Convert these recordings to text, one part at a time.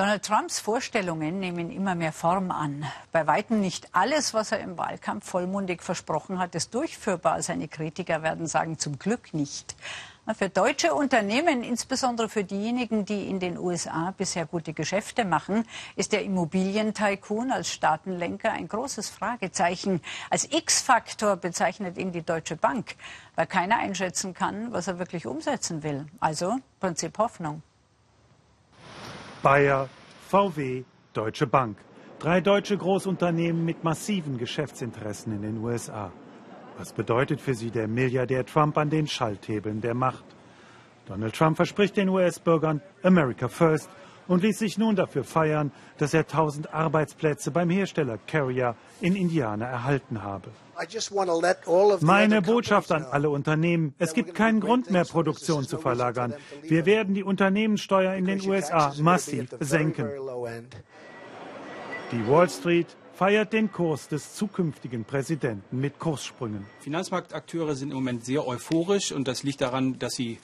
Donald Trumps Vorstellungen nehmen immer mehr Form an. Bei weitem nicht alles, was er im Wahlkampf vollmundig versprochen hat, ist durchführbar. Seine Kritiker werden sagen, zum Glück nicht. Für deutsche Unternehmen, insbesondere für diejenigen, die in den USA bisher gute Geschäfte machen, ist der Immobilientycoon als Staatenlenker ein großes Fragezeichen. Als X-Faktor bezeichnet ihn die Deutsche Bank, weil keiner einschätzen kann, was er wirklich umsetzen will. Also Prinzip Hoffnung. Bayer, VW, Deutsche Bank. Drei deutsche Großunternehmen mit massiven Geschäftsinteressen in den USA. Was bedeutet für sie der Milliardär Trump an den Schalthebeln der Macht? Donald Trump verspricht den US-Bürgern America First und ließ sich nun dafür feiern, dass er 1000 Arbeitsplätze beim Hersteller Carrier in Indiana erhalten habe. Meine Botschaft an alle Unternehmen, es gibt keinen Grund mehr, Produktion zu verlagern. Wir werden die Unternehmenssteuer in den USA massiv senken. Die Wall Street feiert den Kurs des zukünftigen Präsidenten mit Kurssprüngen. Finanzmarktakteure sind im Moment sehr euphorisch und das liegt daran, dass sie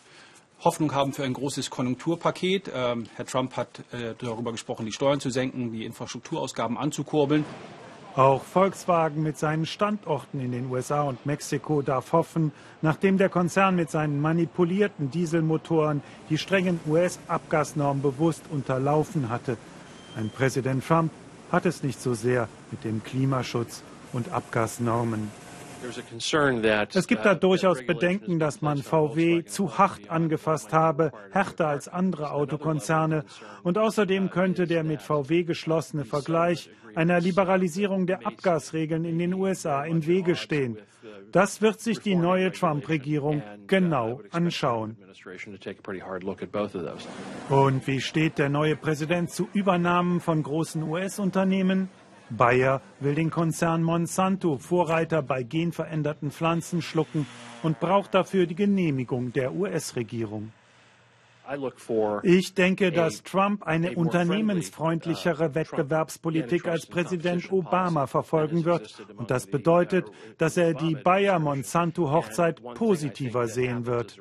Hoffnung haben für ein großes Konjunkturpaket. Ähm, Herr Trump hat äh, darüber gesprochen, die Steuern zu senken, die Infrastrukturausgaben anzukurbeln. Auch Volkswagen mit seinen Standorten in den USA und Mexiko darf hoffen, nachdem der Konzern mit seinen manipulierten Dieselmotoren die strengen US-Abgasnormen bewusst unterlaufen hatte. Ein Präsident Trump hat es nicht so sehr mit dem Klimaschutz und Abgasnormen. Es gibt da uh, durchaus Bedenken, dass man VW zu hart angefasst habe, härter als andere Autokonzerne. Und außerdem könnte der mit VW geschlossene Vergleich einer Liberalisierung der Abgasregeln in den USA im Wege stehen. Das wird sich die neue Trump-Regierung genau anschauen. Und wie steht der neue Präsident zu Übernahmen von großen US-Unternehmen? Bayer will den Konzern Monsanto, Vorreiter bei genveränderten Pflanzen, schlucken und braucht dafür die Genehmigung der US-Regierung. Ich denke, dass Trump eine unternehmensfreundlichere uh, Wettbewerbspolitik als Präsident Obama verfolgen wird. Und das bedeutet, dass er die Bayer-Monsanto-Hochzeit positiver sehen wird.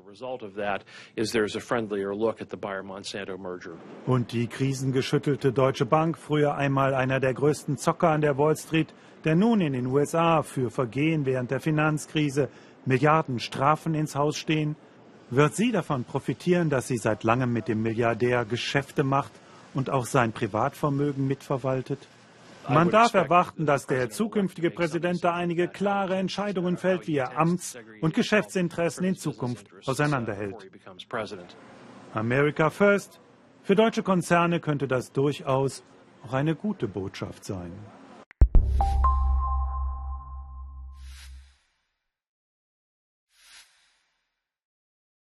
Und die krisengeschüttelte Deutsche Bank, früher einmal einer der größten Zocker an der Wall Street, der nun in den USA für Vergehen während der Finanzkrise Milliarden Strafen ins Haus stehen, wird sie davon profitieren, dass sie seit langem mit dem Milliardär Geschäfte macht und auch sein Privatvermögen mitverwaltet? Man darf erwarten, dass der zukünftige Präsident da einige klare Entscheidungen fällt, wie er Amts- und Geschäftsinteressen in Zukunft auseinanderhält. America First. Für deutsche Konzerne könnte das durchaus auch eine gute Botschaft sein.